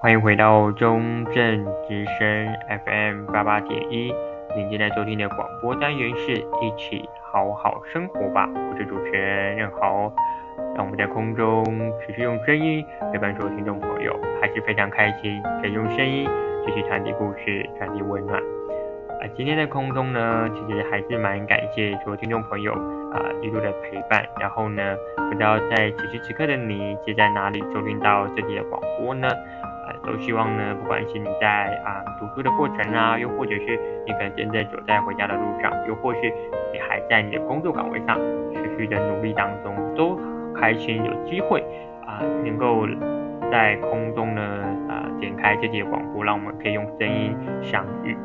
欢迎回到中正之声 FM 八八点一，您现在收听的广播单元是一起好好生活吧，我是主持人任豪。让我们在空中持续用声音陪伴所有听众朋友，还是非常开心可以用声音继续传递故事、传递温暖。啊，今天在空中呢，其实还是蛮感谢所有听众朋友啊一路的陪伴。然后呢，不知道在此时此刻的你，是在哪里收听到这里的广播呢？都希望呢，不管是你在啊读书的过程啊，又或者是你可能正在走在回家的路上，又或是你还在你的工作岗位上持续的努力当中，都开心有机会啊，能够在空中呢啊点开这节广播，让我们可以用声音相遇。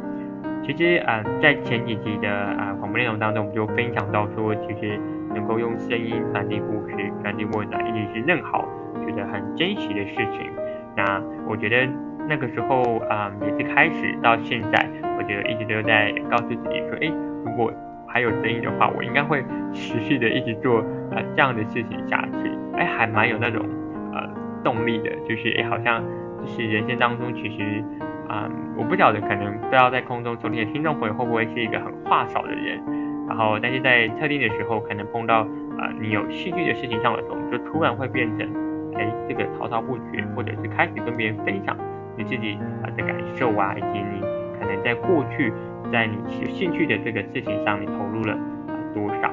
其实啊，在前几集的啊广播内容当中，我们就分享到说，其实能够用声音传递故事、传递温暖，一直是任豪觉得很珍惜的事情。那我觉得那个时候啊、嗯，也是开始到现在，我觉得一直都在告诉自己说，哎，如果还有声音的话，我应该会持续的一直做啊、呃、这样的事情下去，哎，还蛮有那种呃动力的，就是哎，好像就是人生当中其实啊、嗯，我不晓得可能不知道在空中收听的听众朋友会不会是一个很话少的人，然后但是在特定的时候，可能碰到啊、你有戏剧的事情上的时候，就突然会变成。哎，这个滔滔不绝，或者是开始跟别人分享你自己啊的感受啊，以及你可能在过去在你有兴趣的这个事情上，你投入了啊多少？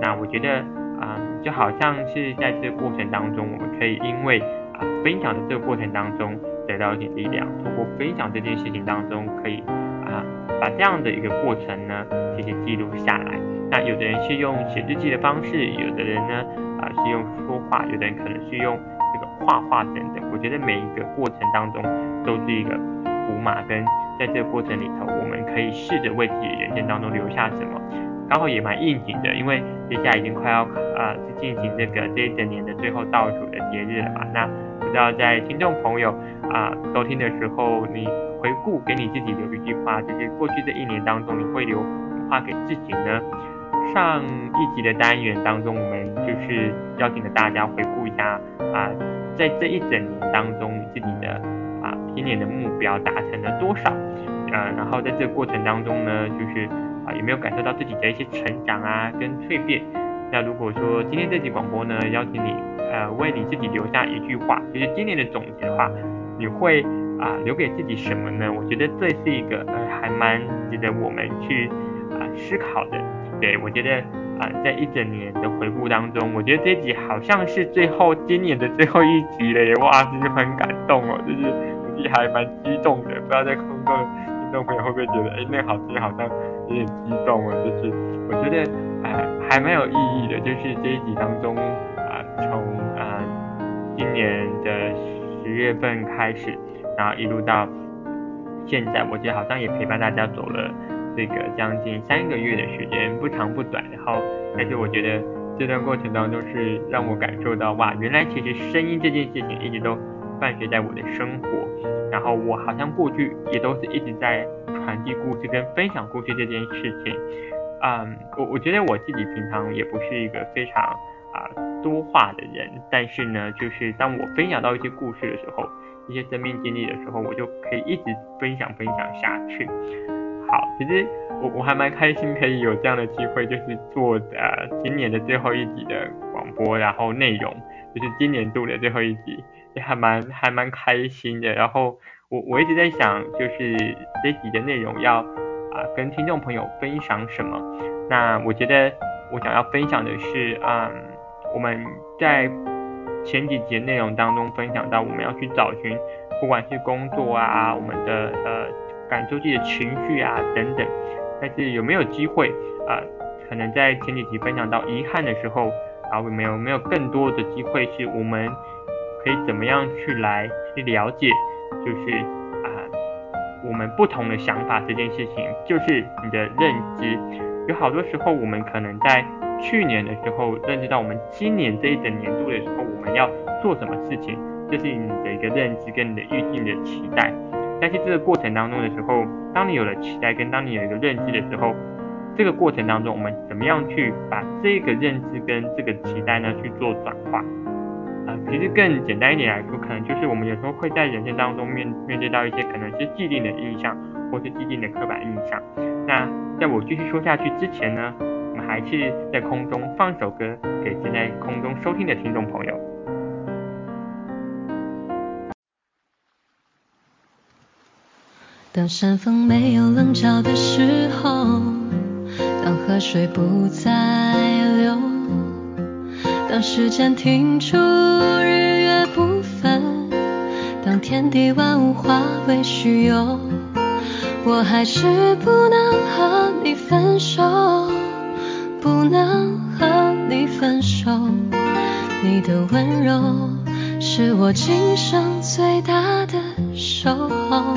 那我觉得啊，就好像是在这个过程当中，我们可以因为啊分享的这个过程当中得到一点力量，通过分享这件事情当中，可以啊把这样的一个过程呢，其实记录下来。那有的人是用写日记的方式，有的人呢。啊，是用说话，有的人可能是用这个画画等等。我觉得每一个过程当中都是一个符码，跟在这个过程里头，我们可以试着为自己人生当中留下什么。刚好也蛮应景的，因为接下来已经快要啊进行这个这一整年的最后倒数的节日了嘛。那不知道在听众朋友啊收听的时候，你回顾给你自己留一句话，就是过去这一年当中，你会留话给自己呢？上一集的单元当中，我们就是邀请了大家回顾一下啊，在这一整年当中，自己的啊今年的目标达成了多少？呃，然后在这个过程当中呢，就是啊有没有感受到自己的一些成长啊跟蜕变？那如果说今天这集广播呢，邀请你呃为你自己留下一句话，就是今年的总结的话，你会啊留给自己什么呢？我觉得这是一个呃还蛮值得我们去啊思考的。对，我觉得啊、在一整年的回顾当中，我觉得这集好像是最后今年的最后一集了耶！哇，真是很感动哦，就是我自己还蛮激动的。不知道在空中的听众朋友会不会觉得，哎，那好像好像有点激动哦。就是我觉得啊、还蛮有意义的。就是这一集当中啊、从啊、今年的十月份开始，然后一路到现在，我觉得好像也陪伴大家走了。这个将近三个月的时间，不长不短，然后，但是我觉得这段过程当中是让我感受到，哇，原来其实声音这件事情一直都伴随在我的生活，然后我好像过去也都是一直在传递故事跟分享故事这件事情，嗯，我我觉得我自己平常也不是一个非常啊多话的人，但是呢，就是当我分享到一些故事的时候，一些生命经历的时候，我就可以一直分享分享下去。好，其实我我还蛮开心可以有这样的机会，就是做呃今年的最后一集的广播，然后内容就是今年度的最后一集，也还蛮还蛮开心的。然后我我一直在想，就是这集的内容要啊、跟听众朋友分享什么？那我觉得我想要分享的是，嗯，我们在前几集内容当中分享到，我们要去找寻，不管是工作啊，我们的呃。感受自己的情绪啊等等，但是有没有机会啊、可能在前几集分享到遗憾的时候啊，我们有没有更多的机会是我们可以怎么样去来去了解，就是啊、我们不同的想法这件事情，就是你的认知。有好多时候我们可能在去年的时候认知到，我们今年这一整年度的时候我们要做什么事情，这、是你的一个认知跟你的预定的期待。但是这个过程当中的时候，当你有了期待，跟当你有一个认知的时候，这个过程当中，我们怎么样去把这个认知跟这个期待呢去做转化？啊、其实更简单一点来说，可能就是我们有时候会在人生当中面面对到一些可能是既定的印象，或是既定的刻板印象。那在我继续说下去之前呢，我们还是在空中放首歌给正在空中收听的听众朋友。当山峰没有棱角的时候，当河水不再流，当时间停住，日月不分，当天地万物化为虚有，我还是不能和你分手，不能和你分手。你的温柔是我今生最大的守候。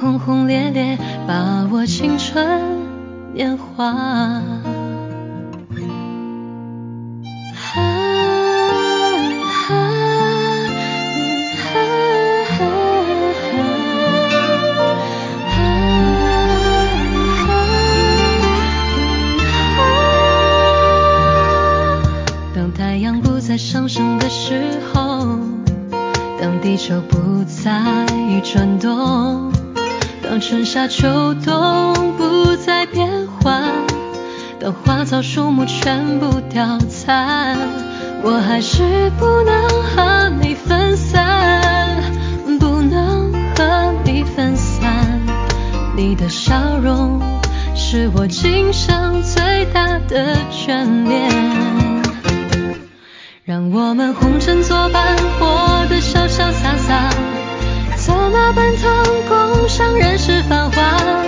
轰轰烈烈，把握青春年华。树木全部凋残，我还是不能和你分散，不能和你分散。你的笑容是我今生最大的眷恋。让我们红尘作伴，活得潇潇洒洒。策马奔腾，共享人世繁华。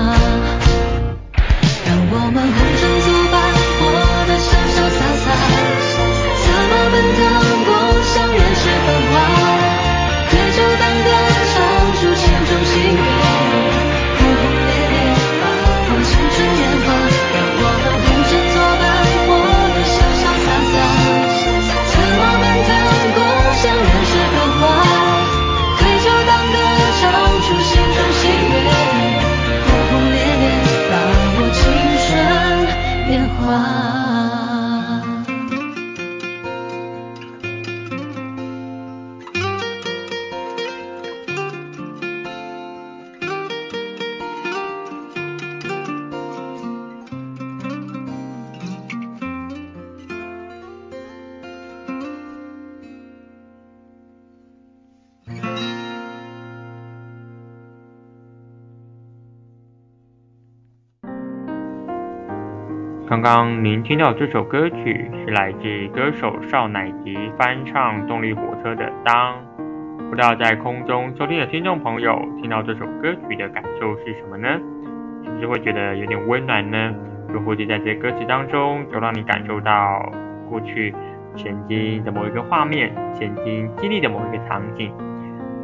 刚刚您听到这首歌曲是来自歌手少乃吉翻唱动力火车的《当》，不知道在空中收听的听众朋友听到这首歌曲的感受是什么呢？是不是会觉得有点温暖呢？又或者在这些歌词当中，就让你感受到过去曾经的某一个画面，曾经经历的某一个场景？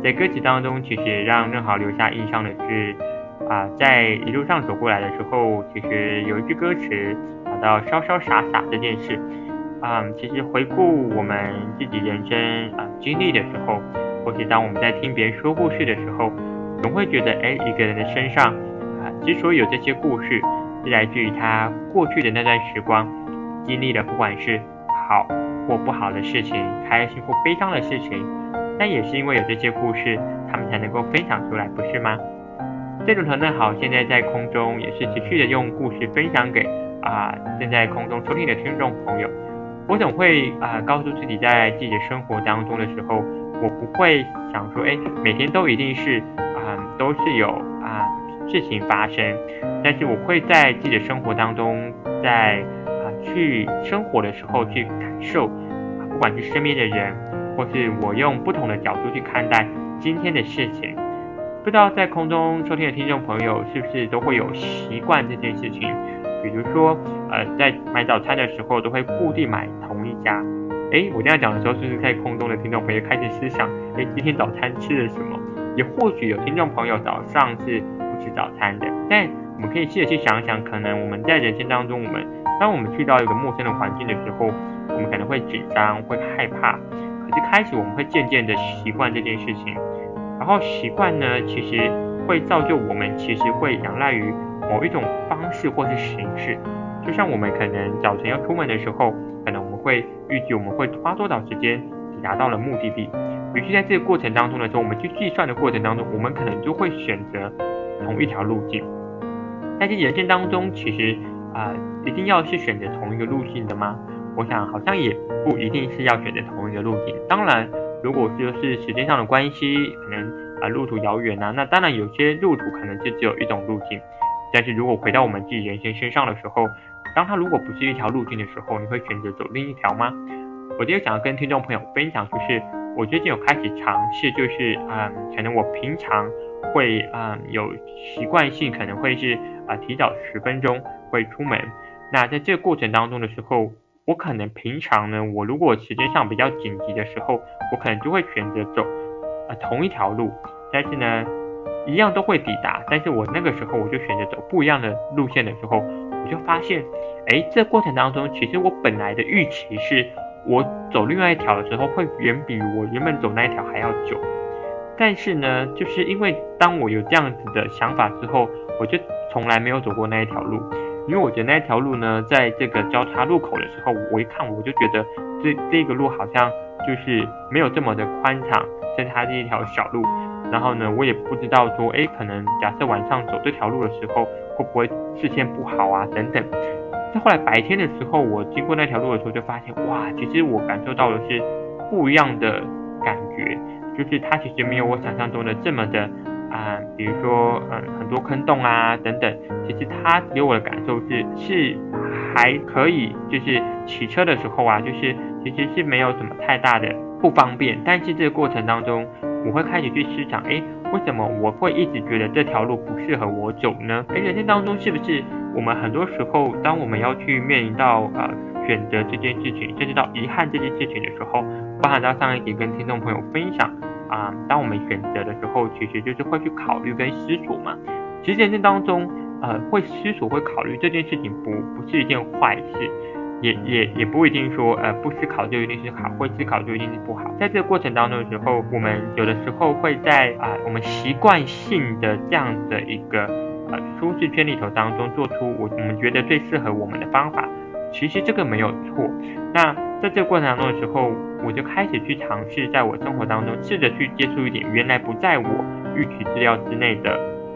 在歌词当中，其实让任豪留下印象的是，啊、在一路上走过来的时候，其实有一句歌词。到潇潇洒洒这件事，啊、嗯，其实回顾我们自己人生啊、经历的时候，或是当我们在听别人说故事的时候，总会觉得，哎，一个人的身上啊，之所以有这些故事，是来自于他过去的那段时光经历的，不管是好或不好的事情，开心或悲伤的事情，但也是因为有这些故事，他们才能够分享出来，不是吗？这种团队好，现在在空中也是持续的用故事分享给啊、正在空中收听的听众朋友。我总会啊、告诉自己，在自己的生活当中的时候，我不会想说，哎，每天都一定是啊、都是有啊、事情发生，但是我会在自己的生活当中，在啊、去生活的时候去感受，啊，不管是身边的人，或是我用不同的角度去看待今天的事情。不知道在空中收听的听众朋友是不是都会有习惯这件事情？比如说，呃，在买早餐的时候都会固定买同一家。诶，我这样讲的时候，是不是在空中的听众朋友开始思想，诶，今天早餐吃了什么？也或许有听众朋友早上是不吃早餐的，但我们可以试着去想想，可能我们在人生当中，我们当我们去到一个陌生的环境的时候，我们可能会紧张，会害怕。可是开始我们会渐渐的习惯这件事情。然后习惯呢，其实会造就我们，其实会仰赖于某一种式或是形式。就像我们可能早晨要出门的时候，可能我们会预计我们会花多少时间抵达到了目的地。于是在这个过程当中的时候，我们去计算的过程当中，我们可能就会选择同一条路径。但是人生当中，其实啊、一定要是选择同一个路径的吗？我想好像也不一定是要选择同一个路径。当然。如果就是时间上的关系，可能啊路途遥远啊，那当然有些路途可能就只有一种路径。但是如果回到我们自己人生身上的时候，当它如果不是一条路径的时候，你会选择走另一条吗？我今天想要跟听众朋友分享，就是我最近有开始尝试，就是嗯，可能我平常会嗯有习惯性，可能会是啊提早十分钟会出门。那在这个过程当中的时候。我可能平常呢，我如果时间上比较紧急的时候，我可能就会选择走呃同一条路，但是呢，一样都会抵达。但是我那个时候我就选择走不一样的路线的时候，我就发现，哎，这过程当中其实我本来的预期是，我走另外一条的时候会远比我原本走那一条还要久。但是呢，就是因为当我有这样子的想法之后，我就从来没有走过那一条路。因为我觉得那一条路呢，在这个交叉路口的时候，我一看我就觉得这这个路好像就是没有这么的宽敞，甚至它是一条小路。然后呢，我也不知道说，哎，可能假设晚上走这条路的时候，会不会视线不好啊？等等。在后来白天的时候，我经过那条路的时候，就发现，哇，其实我感受到的是不一样的感觉，就是它其实没有我想象中的这么的。啊、比如说，嗯，很多坑洞啊，等等，其实它给我的感受是，是还可以，就是骑车的时候啊，就是其实是没有什么太大的不方便。但是这个过程当中，我会开始去思想，哎，为什么我会一直觉得这条路不适合我走呢？哎，人生当中是不是我们很多时候，当我们要去面临到呃选择这件事情，甚至到遗憾这件事情的时候，包含到上一集跟听众朋友分享。啊，当我们选择的时候，其实就是会去考虑跟思索嘛。其实人生当中，呃，会思索、会考虑这件事情不不是一件坏事，也也也不一定说，呃，不思考就一定是好，会思考就一定是不好。在这个过程当中的时候，我们有的时候会在啊、我们习惯性的这样的一个呃舒适圈里头当中，做出我我们觉得最适合我们的方法。其实这个没有错。那在这个过程当中的时候，我就开始去尝试，在我生活当中试着去接触一点原来不在我预期资料之内的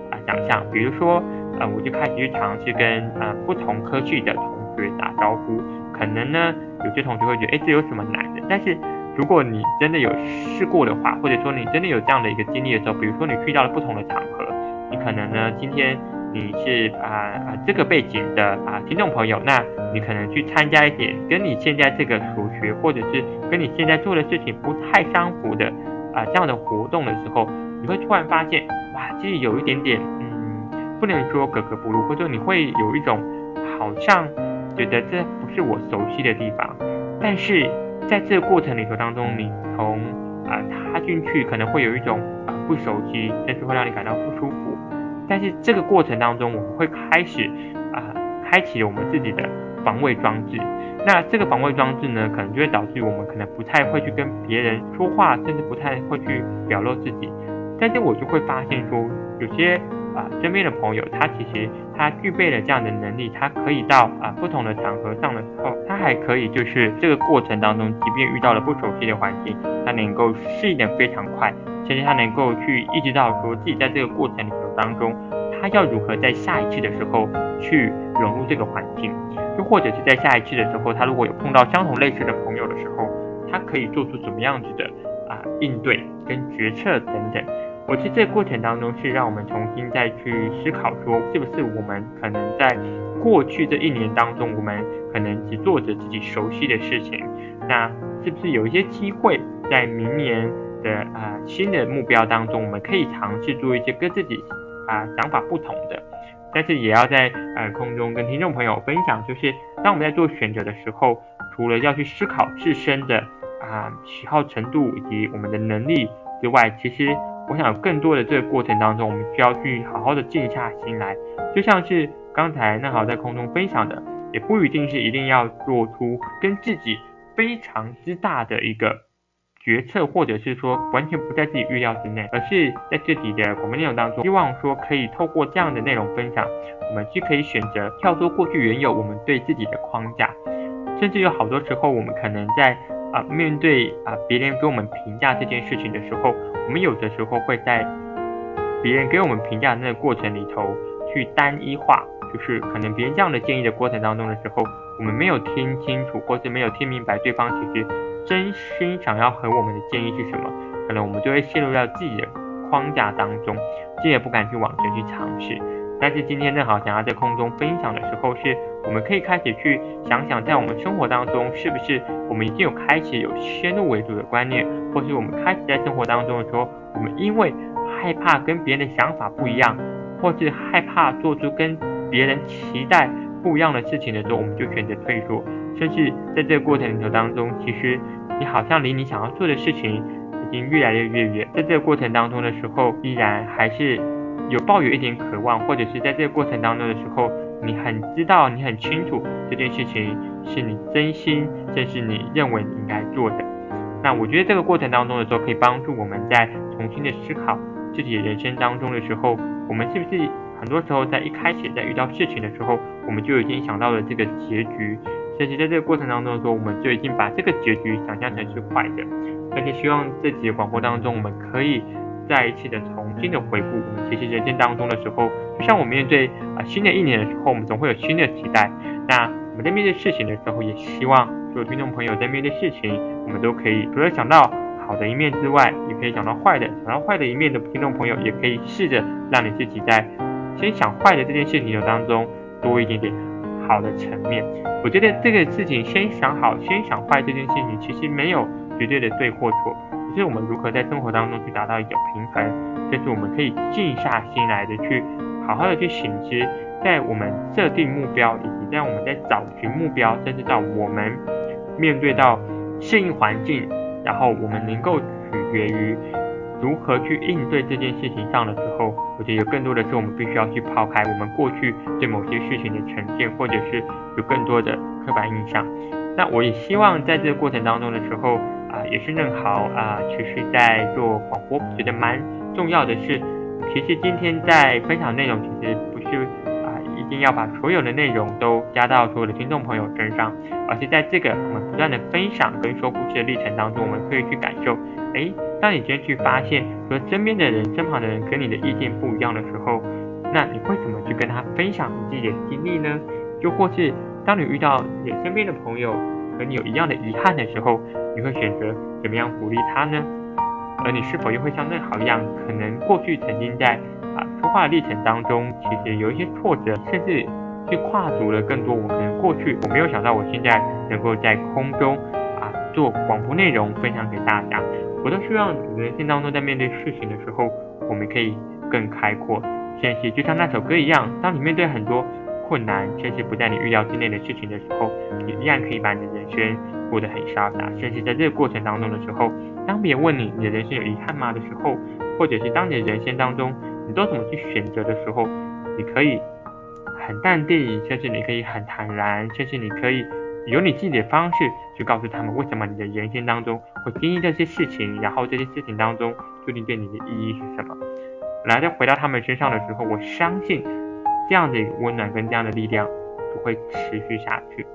啊想象。比如说，呃，我就开始去尝试跟呃不同科系的同学打招呼。可能呢，有些同学会觉得，哎，这有什么难的？但是如果你真的有试过的话，或者说你真的有这样的一个经历的时候，比如说你去到了不同的场合，你可能呢今天。你是啊啊这个背景的啊听众朋友，那你可能去参加一点跟你现在这个所学或者是跟你现在做的事情不太相符的啊这样的活动的时候，你会突然发现哇，其实有一点点嗯，不能说格格不入，或者你会有一种好像觉得这不是我熟悉的地方，但是在这个过程里头当中，你从啊踏进去可能会有一种啊不熟悉，但是会让你感到不舒服。但是这个过程当中，我们会开始啊、开启我们自己的防卫装置。那这个防卫装置呢，可能就会导致我们可能不太会去跟别人说话，甚至不太会去表露自己。但是我就会发现说，有些啊、身边的朋友，他其实他具备了这样的能力，他可以到啊、不同的场合上的时候，他还可以就是这个过程当中，即便遇到了不熟悉的环境，他能够适应的非常快，甚至他能够去意识到说自己在这个过程里头当中，他要如何在下一次的时候去融入这个环境，又或者是在下一次的时候，他如果有碰到相同类似的朋友的时候，他可以做出怎么样子的啊应对跟决策等等。我觉得这过程当中是让我们重新再去思考说，是不是我们可能在过去这一年当中，我们可能只做着自己熟悉的事情，那是不是有一些机会在明年的啊、新的目标当中，我们可以尝试做一些跟自己啊、想法不同的，但是也要在呃空中跟听众朋友分享，就是当我们在做选择的时候，除了要去思考自身的啊、喜好程度以及我们的能力之外，其实。我想更多的这个过程当中，我们需要去好好的静下心来，就像是刚才那好在空中分享的，也不一定是一定要做出跟自己非常之大的一个决策，或者是说完全不在自己预料之内，而是在自己的广播内容当中，希望说可以透过这样的内容分享，我们既可以选择跳脱过去原有我们对自己的框架，甚至有好多时候我们可能在啊面对啊别人给我们评价这件事情的时候。我们有的时候会在别人给我们评价那个过程里头去单一化，就是可能别人这样的建议的过程当中的时候，我们没有听清楚，或是没有听明白对方其实真心想要和我们的建议是什么，可能我们就会陷入到自己的框架当中，这也不敢去往前去尝试。但是今天正好想要在空中分享的时候，是我们可以开始去想想，在我们生活当中，是不是我们已经有开始有先入为主的观念。或是我们开始在生活当中的时候，我们因为害怕跟别人的想法不一样，或是害怕做出跟别人期待不一样的事情的时候，我们就选择退缩。甚至在这个过程里头当中，其实你好像离你想要做的事情已经越来越越远。在这个过程当中的时候，依然还是有抱有一点渴望，或者是在这个过程当中的时候，你很知道，你很清楚这件事情是你真心，这是你认为你应该做的。那我觉得这个过程当中的时候，可以帮助我们在重新的思考自己人生当中的时候，我们是不是很多时候在一开始在遇到事情的时候，我们就已经想到了这个结局，甚至在这个过程当中的时候，我们就已经把这个结局想象成是坏的。而且希望这集的广播当中，我们可以再一次的重新的回顾我们其实人生当中的时候，就像我们面对啊新的一年的时候，我们总会有新的期待。那我们在面对事情的时候，也希望所有听众朋友在面对事情。我们都可以除了想到好的一面之外，也可以想到坏的。想到坏的一面的听众朋友，也可以试着让你自己在先想坏的这件事情的当中多一点点好的层面。我觉得这个事情先想好，先想坏这件事情其实没有绝对的对或错，就是我们如何在生活当中去达到一个平衡，就是我们可以静下心来的去好好的去省思，在我们设定目标，以及在我们在找寻目标，甚至到我们面对到。适应环境，然后我们能够取决于如何去应对这件事情上的时候，我觉得有更多的是我们必须要去抛开我们过去对某些事情的成见，或者是有更多的刻板印象。那我也希望在这个过程当中的时候啊、也是正好啊，其实在做广播，觉得蛮重要的是，其实今天在分享内容，其实不是啊。一定要把所有的内容都加到所有的听众朋友身上，而是在这个我们不断的分享跟说故事的历程当中，我们可以去感受，哎，当你今天去发现说身边的人、身旁的人跟你的意见不一样的时候，那你会怎么去跟他分享你自己的经历呢？又或是当你遇到你身边的朋友和你有一样的遗憾的时候，你会选择怎么样鼓励他呢？而你是否又会像那好一样，可能过去曾经在啊，说话的历程当中，其实有一些挫折，甚至去跨足了更多。我可能过去我没有想到，我现在能够在空中啊做广播内容分享给大家。我都希望人生当中在面对事情的时候，我们可以更开阔。甚至就像那首歌一样，当你面对很多困难，甚至不在你预料之内的事情的时候，你依然可以把你的人生过得很潇洒。甚至在这个过程当中的时候，当别人问你你的人生有遗憾吗的时候，或者是当你的人生当中，你都怎么去选择的时候，你可以很淡定，甚至你可以很坦然，甚至你可以有你自己的方式去告诉他们为什么你的人生当中会经历这些事情，然后这些事情当中究竟对你的意义是什么。来，再回到他们身上的时候，我相信这样的一个温暖跟这样的力量就会持续下去。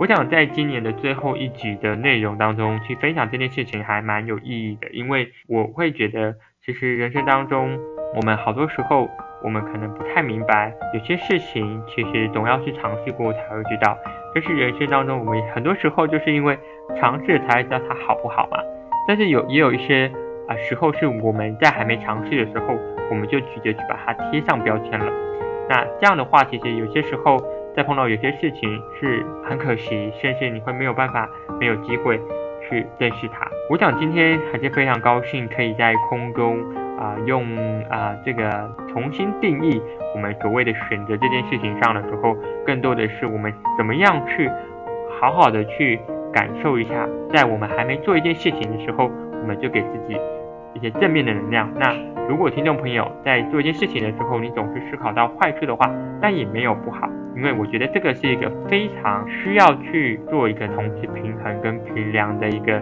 我想在今年的最后一集的内容当中去分享这件事情还蛮有意义的，因为我会觉得，其实人生当中我们好多时候我们可能不太明白，有些事情其实总要去尝试过才会知道。但是人生当中我们很多时候就是因为尝试才知道它好不好嘛。但是有也有一些。啊，时候是我们在还没尝试的时候，我们就直接去把它贴上标签了。那这样的话，其实有些时候在碰到有些事情是很可惜，甚至你会没有办法、没有机会去认识它。我想今天还是非常高兴，可以在空中啊、用啊、这个重新定义我们所谓的选择这件事情上的时候，更多的是我们怎么样去好好的去感受一下，在我们还没做一件事情的时候，我们就给自己。一些正面的能量。那如果听众朋友在做一件事情的时候，你总是思考到坏处的话，那也没有不好，因为我觉得这个是一个非常需要去做一个同时平衡跟衡量的一个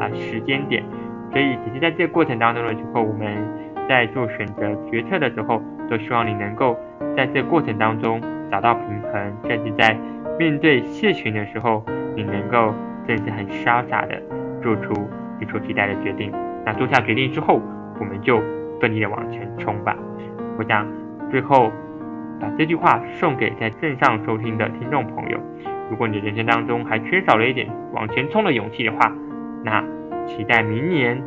啊时间点。所以，其实在这个过程当中的时候，我们在做选择决策的时候，都希望你能够在这过程当中找到平衡，甚至在面对事情的时候，你能够真是很潇洒的做出你所期待的决定。那做下决定之后，我们就奋力的往前冲吧。我想最后把这句话送给在线上收听的听众朋友：如果你的人生当中还缺少了一点往前冲的勇气的话，那期待明年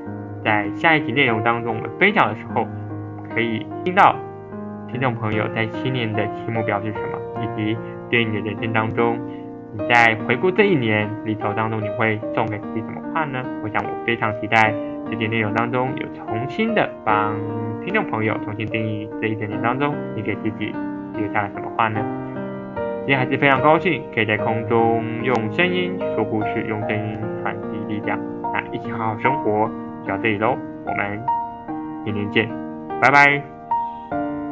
在下一集内容当中我们分享的时候，可以听到听众朋友在新年的期目标是什么，以及对你的人生当中，你在回顾这一年里头当中，你会送给自己什么话呢？我想我非常期待。这些内容当中有重新的帮听众朋友重新定义这一整年当中，你给自己留下了什么话呢？今天还是非常高兴可以在空中用声音说故事，用声音传递力量。那一起好好生活就到这里喽，我们明天见，拜拜。